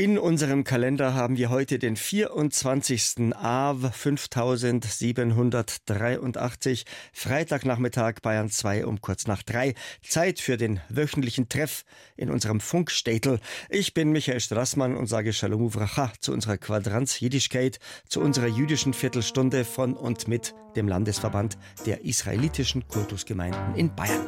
In unserem Kalender haben wir heute den 24. Av 5783, Freitagnachmittag Bayern 2 um kurz nach drei. Zeit für den wöchentlichen Treff in unserem Funkstädtel. Ich bin Michael Strassmann und sage Shalom Uvracha zu unserer Quadranz Jiddischkeit, zu unserer jüdischen Viertelstunde von und mit dem Landesverband der israelitischen Kultusgemeinden in Bayern.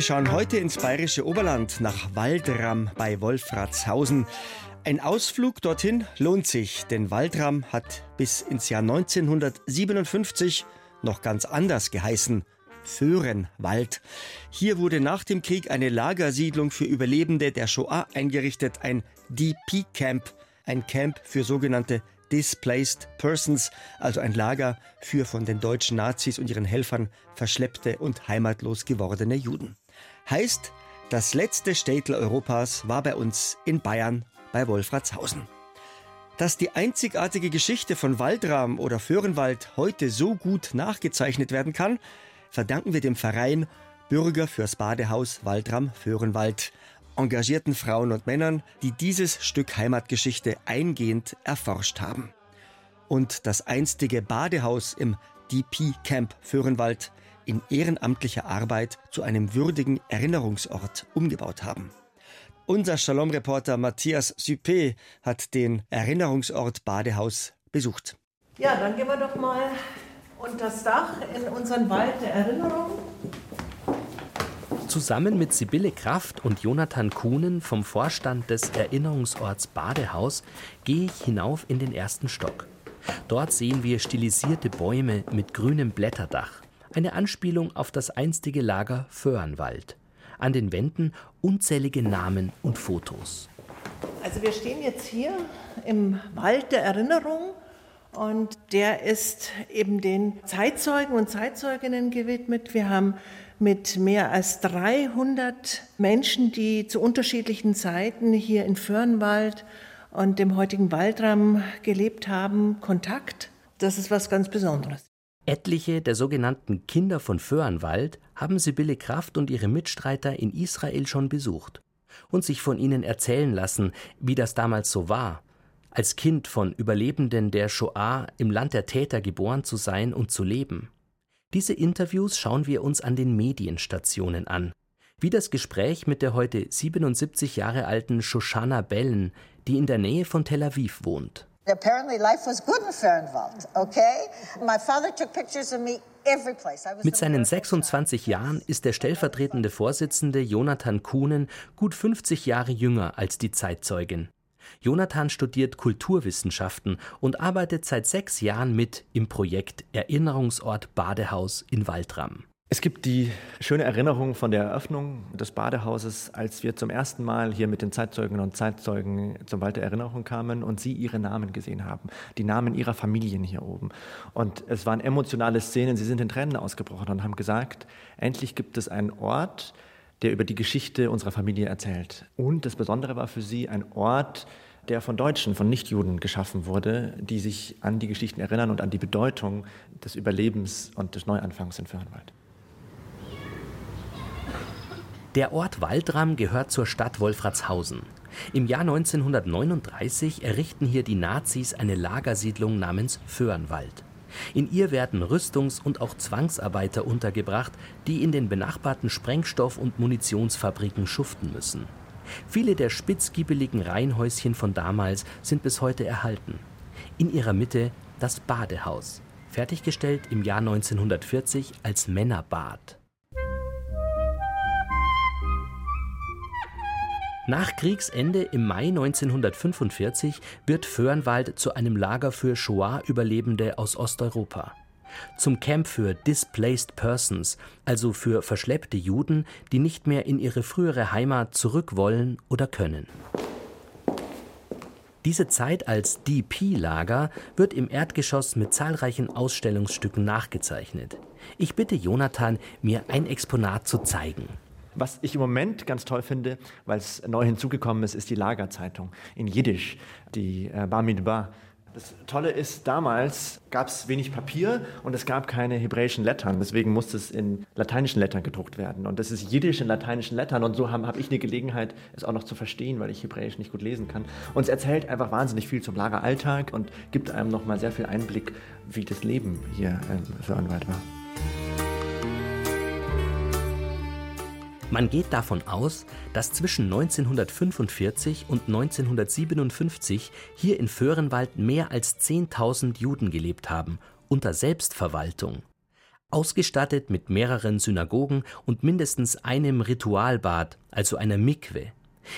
Wir schauen heute ins bayerische Oberland nach Waldram bei Wolfratshausen. Ein Ausflug dorthin lohnt sich, denn Waldram hat bis ins Jahr 1957 noch ganz anders geheißen. Föhrenwald. Hier wurde nach dem Krieg eine Lagersiedlung für Überlebende der Shoah eingerichtet, ein DP-Camp, ein Camp für sogenannte Displaced Persons, also ein Lager für von den deutschen Nazis und ihren Helfern verschleppte und heimatlos gewordene Juden. Heißt, das letzte Städtel Europas war bei uns in Bayern bei Wolfratshausen. Dass die einzigartige Geschichte von Waldram oder Föhrenwald heute so gut nachgezeichnet werden kann, verdanken wir dem Verein Bürger fürs Badehaus Waldram Föhrenwald, engagierten Frauen und Männern, die dieses Stück Heimatgeschichte eingehend erforscht haben. Und das einstige Badehaus im DP Camp Föhrenwald in ehrenamtlicher Arbeit zu einem würdigen Erinnerungsort umgebaut haben. Unser Shalom-Reporter Matthias Suppé hat den Erinnerungsort Badehaus besucht. Ja, dann gehen wir doch mal unter das Dach in unseren Wald der Erinnerung. Zusammen mit Sibylle Kraft und Jonathan Kuhnen vom Vorstand des Erinnerungsorts Badehaus gehe ich hinauf in den ersten Stock. Dort sehen wir stilisierte Bäume mit grünem Blätterdach eine Anspielung auf das einstige Lager Föhrenwald. An den Wänden unzählige Namen und Fotos. Also wir stehen jetzt hier im Wald der Erinnerung und der ist eben den Zeitzeugen und Zeitzeuginnen gewidmet. Wir haben mit mehr als 300 Menschen, die zu unterschiedlichen Zeiten hier in Föhrenwald und dem heutigen Waldram gelebt haben, Kontakt. Das ist was ganz Besonderes. Etliche der sogenannten Kinder von Föhrenwald haben Sibylle Kraft und ihre Mitstreiter in Israel schon besucht und sich von ihnen erzählen lassen, wie das damals so war, als Kind von Überlebenden der Shoah im Land der Täter geboren zu sein und zu leben. Diese Interviews schauen wir uns an den Medienstationen an, wie das Gespräch mit der heute 77 Jahre alten Shoshana Bellen, die in der Nähe von Tel Aviv wohnt. Apparently life was good in Fernwald, okay? My father took pictures of me mit seinen 26 Jahren ist der stellvertretende Vorsitzende Jonathan Kuhnen gut 50 Jahre jünger als die Zeitzeugin. Jonathan studiert Kulturwissenschaften und arbeitet seit sechs Jahren mit im Projekt Erinnerungsort Badehaus in Waldram. Es gibt die schöne Erinnerung von der Eröffnung des Badehauses, als wir zum ersten Mal hier mit den Zeitzeuginnen und Zeitzeugen zum Wald der Erinnerung kamen und sie ihre Namen gesehen haben, die Namen ihrer Familien hier oben. Und es waren emotionale Szenen, sie sind in Tränen ausgebrochen und haben gesagt, endlich gibt es einen Ort, der über die Geschichte unserer Familie erzählt. Und das Besondere war für sie ein Ort, der von Deutschen, von Nichtjuden geschaffen wurde, die sich an die Geschichten erinnern und an die Bedeutung des Überlebens und des Neuanfangs in Fernwald. Der Ort Waldram gehört zur Stadt Wolfratshausen. Im Jahr 1939 errichten hier die Nazis eine Lagersiedlung namens Föhrenwald. In ihr werden Rüstungs- und auch Zwangsarbeiter untergebracht, die in den benachbarten Sprengstoff- und Munitionsfabriken schuften müssen. Viele der spitzgiebeligen Reihenhäuschen von damals sind bis heute erhalten. In ihrer Mitte das Badehaus, fertiggestellt im Jahr 1940 als Männerbad. Nach Kriegsende im Mai 1945 wird Föhrenwald zu einem Lager für Shoah-Überlebende aus Osteuropa. Zum Camp für Displaced Persons, also für verschleppte Juden, die nicht mehr in ihre frühere Heimat zurück wollen oder können. Diese Zeit als DP-Lager wird im Erdgeschoss mit zahlreichen Ausstellungsstücken nachgezeichnet. Ich bitte Jonathan, mir ein Exponat zu zeigen. Was ich im Moment ganz toll finde, weil es neu hinzugekommen ist, ist die Lagerzeitung in Jiddisch, die äh, Bar. Das Tolle ist, damals gab es wenig Papier und es gab keine hebräischen Lettern. Deswegen musste es in lateinischen Lettern gedruckt werden. Und das ist Jiddisch in lateinischen Lettern. Und so habe hab ich eine Gelegenheit, es auch noch zu verstehen, weil ich Hebräisch nicht gut lesen kann. Und es erzählt einfach wahnsinnig viel zum Lageralltag und gibt einem nochmal sehr viel Einblick, wie das Leben hier ähm, für Anwalt war. Man geht davon aus, dass zwischen 1945 und 1957 hier in Föhrenwald mehr als 10.000 Juden gelebt haben, unter Selbstverwaltung. Ausgestattet mit mehreren Synagogen und mindestens einem Ritualbad, also einer Mikwe.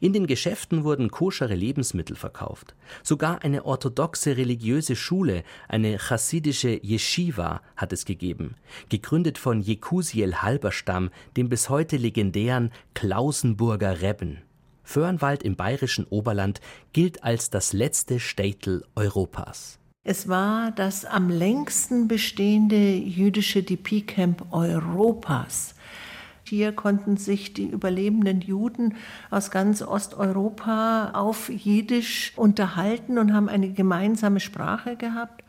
In den Geschäften wurden koschere Lebensmittel verkauft. Sogar eine orthodoxe religiöse Schule, eine chassidische Yeshiva, hat es gegeben, gegründet von Jekusiel Halberstam, dem bis heute legendären Klausenburger Rebben. Föhrenwald im bayerischen Oberland gilt als das letzte Städtel Europas. Es war das am längsten bestehende jüdische DP-Camp Europas. Hier konnten sich die überlebenden Juden aus ganz Osteuropa auf Jiddisch unterhalten und haben eine gemeinsame Sprache gehabt.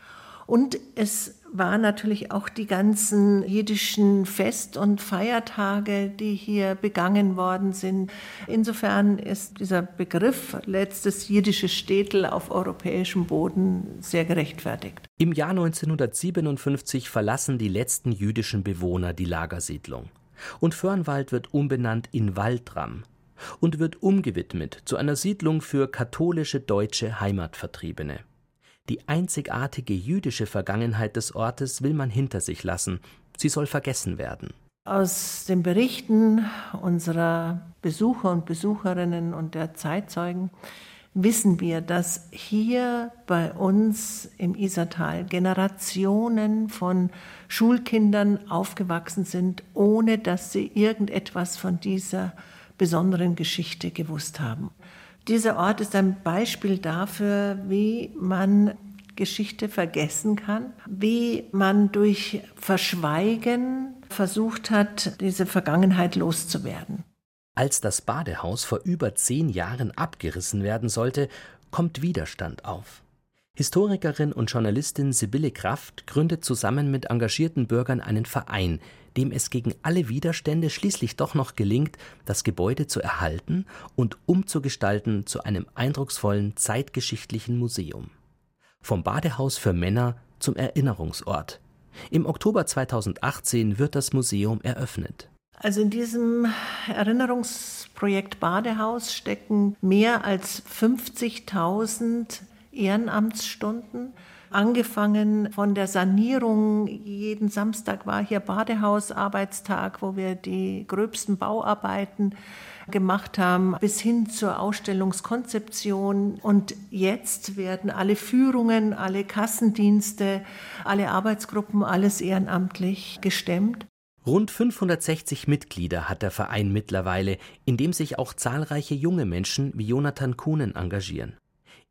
Und es waren natürlich auch die ganzen jiddischen Fest- und Feiertage, die hier begangen worden sind. Insofern ist dieser Begriff letztes jiddische Städtel auf europäischem Boden sehr gerechtfertigt. Im Jahr 1957 verlassen die letzten jüdischen Bewohner die Lagersiedlung. Und Förnwald wird umbenannt in Waldram und wird umgewidmet zu einer Siedlung für katholische deutsche Heimatvertriebene. Die einzigartige jüdische Vergangenheit des Ortes will man hinter sich lassen, sie soll vergessen werden. Aus den Berichten unserer Besucher und Besucherinnen und der Zeitzeugen wissen wir, dass hier bei uns im Isertal Generationen von Schulkindern aufgewachsen sind, ohne dass sie irgendetwas von dieser besonderen Geschichte gewusst haben. Dieser Ort ist ein Beispiel dafür, wie man Geschichte vergessen kann, wie man durch Verschweigen versucht hat, diese Vergangenheit loszuwerden. Als das Badehaus vor über zehn Jahren abgerissen werden sollte, kommt Widerstand auf. Historikerin und Journalistin Sibylle Kraft gründet zusammen mit engagierten Bürgern einen Verein, dem es gegen alle Widerstände schließlich doch noch gelingt, das Gebäude zu erhalten und umzugestalten zu einem eindrucksvollen zeitgeschichtlichen Museum. Vom Badehaus für Männer zum Erinnerungsort. Im Oktober 2018 wird das Museum eröffnet. Also in diesem Erinnerungsprojekt Badehaus stecken mehr als 50.000 Ehrenamtsstunden. Angefangen von der Sanierung, jeden Samstag war hier Badehausarbeitstag, wo wir die gröbsten Bauarbeiten gemacht haben, bis hin zur Ausstellungskonzeption. Und jetzt werden alle Führungen, alle Kassendienste, alle Arbeitsgruppen, alles ehrenamtlich gestemmt. Rund 560 Mitglieder hat der Verein mittlerweile, in dem sich auch zahlreiche junge Menschen wie Jonathan Kuhnen engagieren.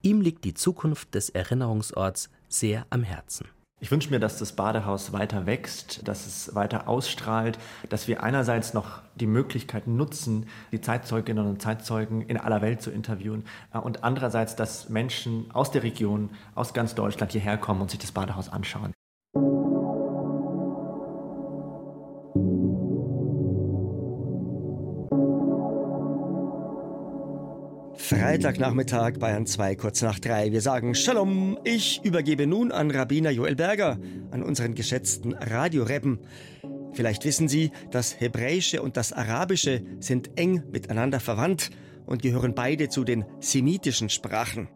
Ihm liegt die Zukunft des Erinnerungsorts sehr am Herzen. Ich wünsche mir, dass das Badehaus weiter wächst, dass es weiter ausstrahlt, dass wir einerseits noch die Möglichkeit nutzen, die Zeitzeuginnen und Zeitzeugen in aller Welt zu interviewen äh, und andererseits, dass Menschen aus der Region, aus ganz Deutschland hierher kommen und sich das Badehaus anschauen. Freitagnachmittag, Bayern 2, kurz nach drei. Wir sagen Shalom. Ich übergebe nun an Rabbiner Joel Berger, an unseren geschätzten Radioreppen. Vielleicht wissen Sie, das Hebräische und das Arabische sind eng miteinander verwandt und gehören beide zu den semitischen Sprachen.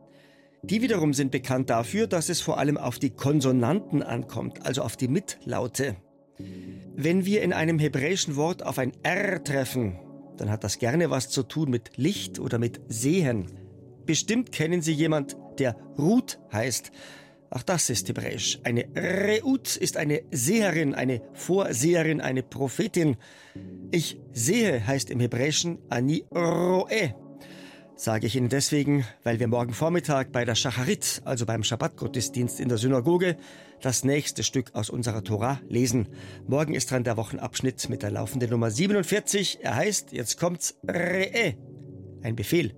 Die wiederum sind bekannt dafür, dass es vor allem auf die Konsonanten ankommt, also auf die Mitlaute. Wenn wir in einem hebräischen Wort auf ein R treffen, dann hat das gerne was zu tun mit Licht oder mit Sehen. Bestimmt kennen Sie jemand, der Ruth heißt. Ach, das ist hebräisch. Eine Reut ist eine Seherin, eine Vorseherin, eine Prophetin. Ich sehe heißt im Hebräischen Ani Roe. Sage ich Ihnen deswegen, weil wir morgen Vormittag bei der Schacharit, also beim Schabbatgottesdienst in der Synagoge, das nächste Stück aus unserer Tora lesen. Morgen ist dran der Wochenabschnitt mit der laufenden Nummer 47. Er heißt, jetzt kommt's, Re'e. Ein Befehl.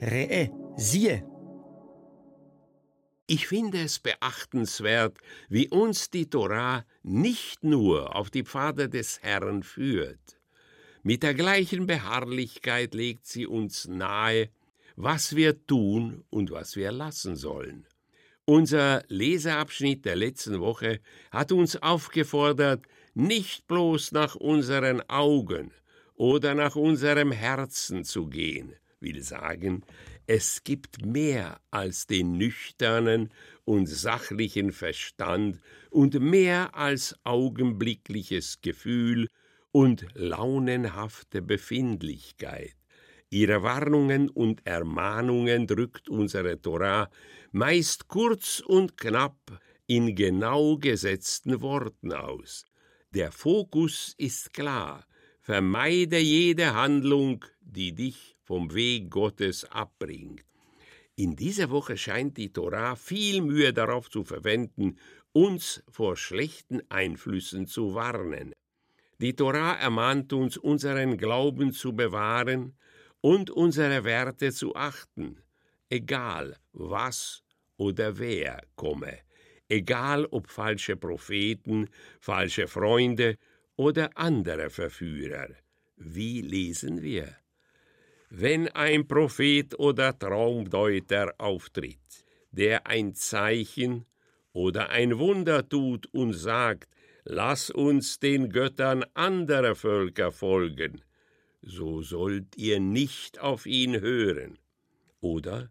Re'e, siehe. Ich finde es beachtenswert, wie uns die Tora nicht nur auf die Pfade des Herrn führt. Mit der gleichen Beharrlichkeit legt sie uns nahe, was wir tun und was wir lassen sollen. Unser Leseabschnitt der letzten Woche hat uns aufgefordert, nicht bloß nach unseren Augen oder nach unserem Herzen zu gehen, will sagen, es gibt mehr als den nüchternen und sachlichen Verstand und mehr als augenblickliches Gefühl und launenhafte Befindlichkeit. Ihre Warnungen und Ermahnungen drückt unsere Torah meist kurz und knapp in genau gesetzten Worten aus. Der Fokus ist klar. Vermeide jede Handlung, die dich vom Weg Gottes abbringt. In dieser Woche scheint die Torah viel Mühe darauf zu verwenden, uns vor schlechten Einflüssen zu warnen. Die Torah ermahnt uns, unseren Glauben zu bewahren und unsere Werte zu achten, egal was oder wer komme, egal ob falsche Propheten, falsche Freunde oder andere Verführer. Wie lesen wir? Wenn ein Prophet oder Traumdeuter auftritt, der ein Zeichen oder ein Wunder tut und sagt, lass uns den Göttern anderer Völker folgen, so sollt ihr nicht auf ihn hören. Oder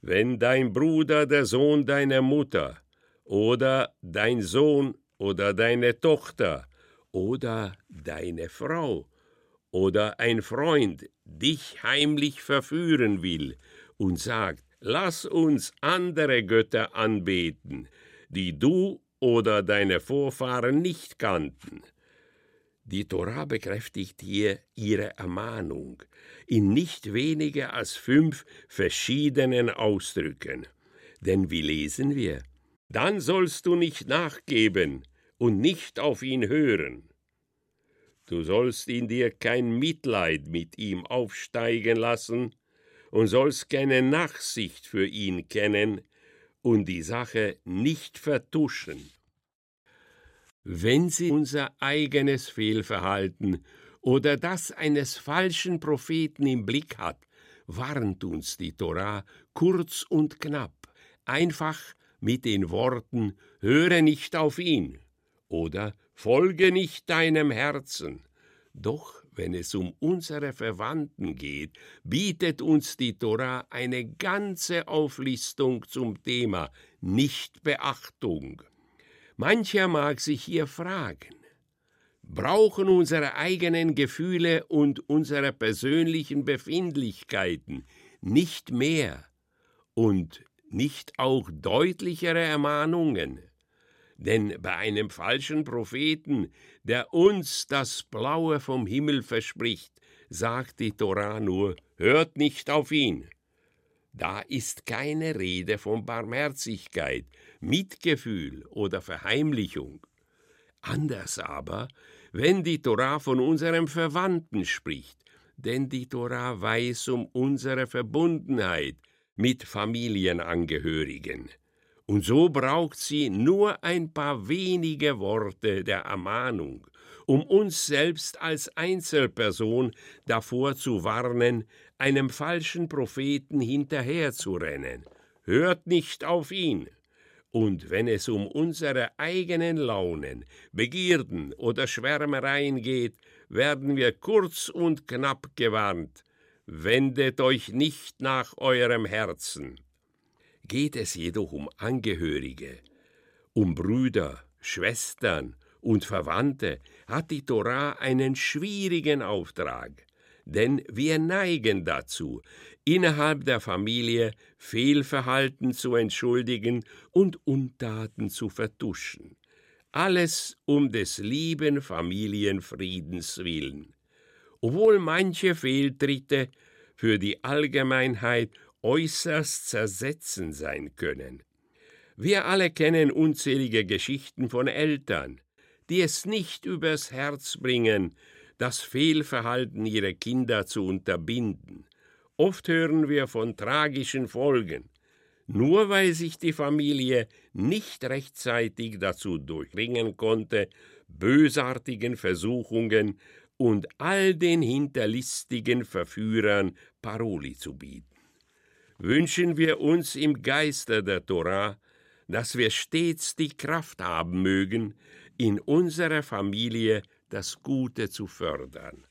wenn dein Bruder der Sohn deiner Mutter oder dein Sohn oder deine Tochter oder deine Frau oder ein Freund dich heimlich verführen will und sagt, lass uns andere Götter anbeten, die du oder deine Vorfahren nicht kannten. Die Tora bekräftigt hier ihre Ermahnung in nicht weniger als fünf verschiedenen Ausdrücken. Denn wie lesen wir? Dann sollst du nicht nachgeben und nicht auf ihn hören. Du sollst in dir kein Mitleid mit ihm aufsteigen lassen und sollst keine Nachsicht für ihn kennen und die Sache nicht vertuschen. Wenn sie unser eigenes Fehlverhalten oder das eines falschen Propheten im Blick hat, warnt uns die Torah kurz und knapp, einfach mit den Worten Höre nicht auf ihn oder folge nicht deinem Herzen. Doch wenn es um unsere Verwandten geht, bietet uns die Tora eine ganze Auflistung zum Thema Nichtbeachtung. Mancher mag sich hier fragen, brauchen unsere eigenen Gefühle und unsere persönlichen Befindlichkeiten nicht mehr und nicht auch deutlichere Ermahnungen? Denn bei einem falschen Propheten, der uns das Blaue vom Himmel verspricht, sagt die Torah nur, hört nicht auf ihn. Da ist keine Rede von Barmherzigkeit, Mitgefühl oder Verheimlichung. Anders aber, wenn die Torah von unserem Verwandten spricht, denn die Torah weiß um unsere Verbundenheit mit Familienangehörigen. Und so braucht sie nur ein paar wenige Worte der Ermahnung, um uns selbst als Einzelperson davor zu warnen, einem falschen Propheten hinterherzurennen. Hört nicht auf ihn. Und wenn es um unsere eigenen Launen, Begierden oder Schwärmereien geht, werden wir kurz und knapp gewarnt. Wendet euch nicht nach eurem Herzen. Geht es jedoch um Angehörige, um Brüder, Schwestern und Verwandte, hat die Torah einen schwierigen Auftrag, denn wir neigen dazu, innerhalb der Familie Fehlverhalten zu entschuldigen und Untaten zu vertuschen. Alles um des lieben Familienfriedens willen. Obwohl manche Fehltritte für die Allgemeinheit äußerst zersetzend sein können. Wir alle kennen unzählige Geschichten von Eltern, die es nicht übers Herz bringen, das Fehlverhalten ihrer Kinder zu unterbinden. Oft hören wir von tragischen Folgen, nur weil sich die Familie nicht rechtzeitig dazu durchringen konnte, bösartigen Versuchungen und all den hinterlistigen Verführern Paroli zu bieten. Wünschen wir uns im Geiste der Torah, dass wir stets die Kraft haben mögen, in unserer Familie das Gute zu fördern.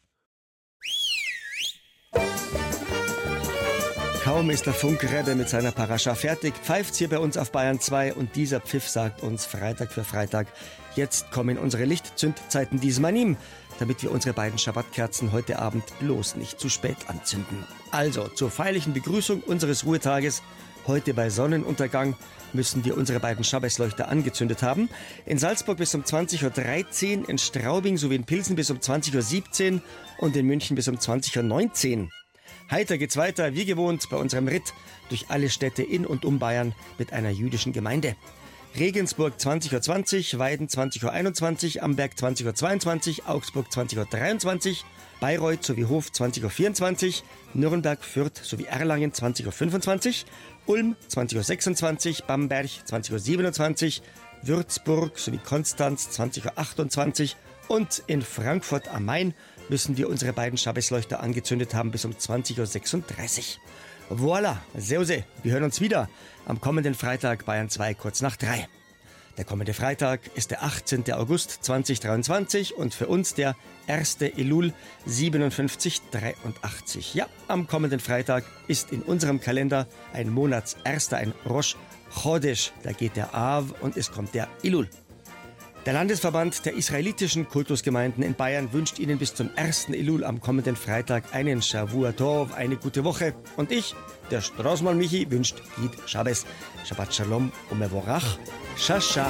Kaum ist der Funkrebbe mit seiner Parascha fertig, pfeift's hier bei uns auf Bayern 2 und dieser Pfiff sagt uns Freitag für Freitag, jetzt kommen unsere Lichtzündzeiten diesmal ihm, damit wir unsere beiden Schabbatkerzen heute Abend bloß nicht zu spät anzünden. Also zur feierlichen Begrüßung unseres Ruhetages, heute bei Sonnenuntergang, müssen wir unsere beiden Schabbesleuchter angezündet haben. In Salzburg bis um 20.13 Uhr, in Straubing sowie in Pilsen bis um 20.17 Uhr und in München bis um 20.19 Uhr. Heiter geht's weiter, wie gewohnt, bei unserem Ritt durch alle Städte in und um Bayern mit einer jüdischen Gemeinde. Regensburg 20.20 Uhr, Weiden 20.21 Uhr, Amberg 20.22 Uhr, Augsburg 20.23 Uhr, Bayreuth sowie Hof 20.24 Uhr, Nürnberg, Fürth sowie Erlangen 20.25 Uhr, Ulm 20.26 Uhr, Bamberg 20.27 Uhr, Würzburg sowie Konstanz 20.28 Uhr und in Frankfurt am Main müssen wir unsere beiden Schabbesleuchter angezündet haben bis um 20.36 Uhr. Voilà, Seuse, wir hören uns wieder am kommenden Freitag Bayern 2 kurz nach 3. Der kommende Freitag ist der 18. August 2023 und für uns der 1. Elul 5783. Ja, am kommenden Freitag ist in unserem Kalender ein Monatserster, ein Rosh Chodesh. Da geht der Av und es kommt der Elul. Der Landesverband der israelitischen Kultusgemeinden in Bayern wünscht Ihnen bis zum 1. Elul am kommenden Freitag einen Shavua Tov, eine gute Woche. Und ich, der Straßmann Michi, wünscht Gid Shabbos, Shabbat Shalom und Mevorach, Shasha.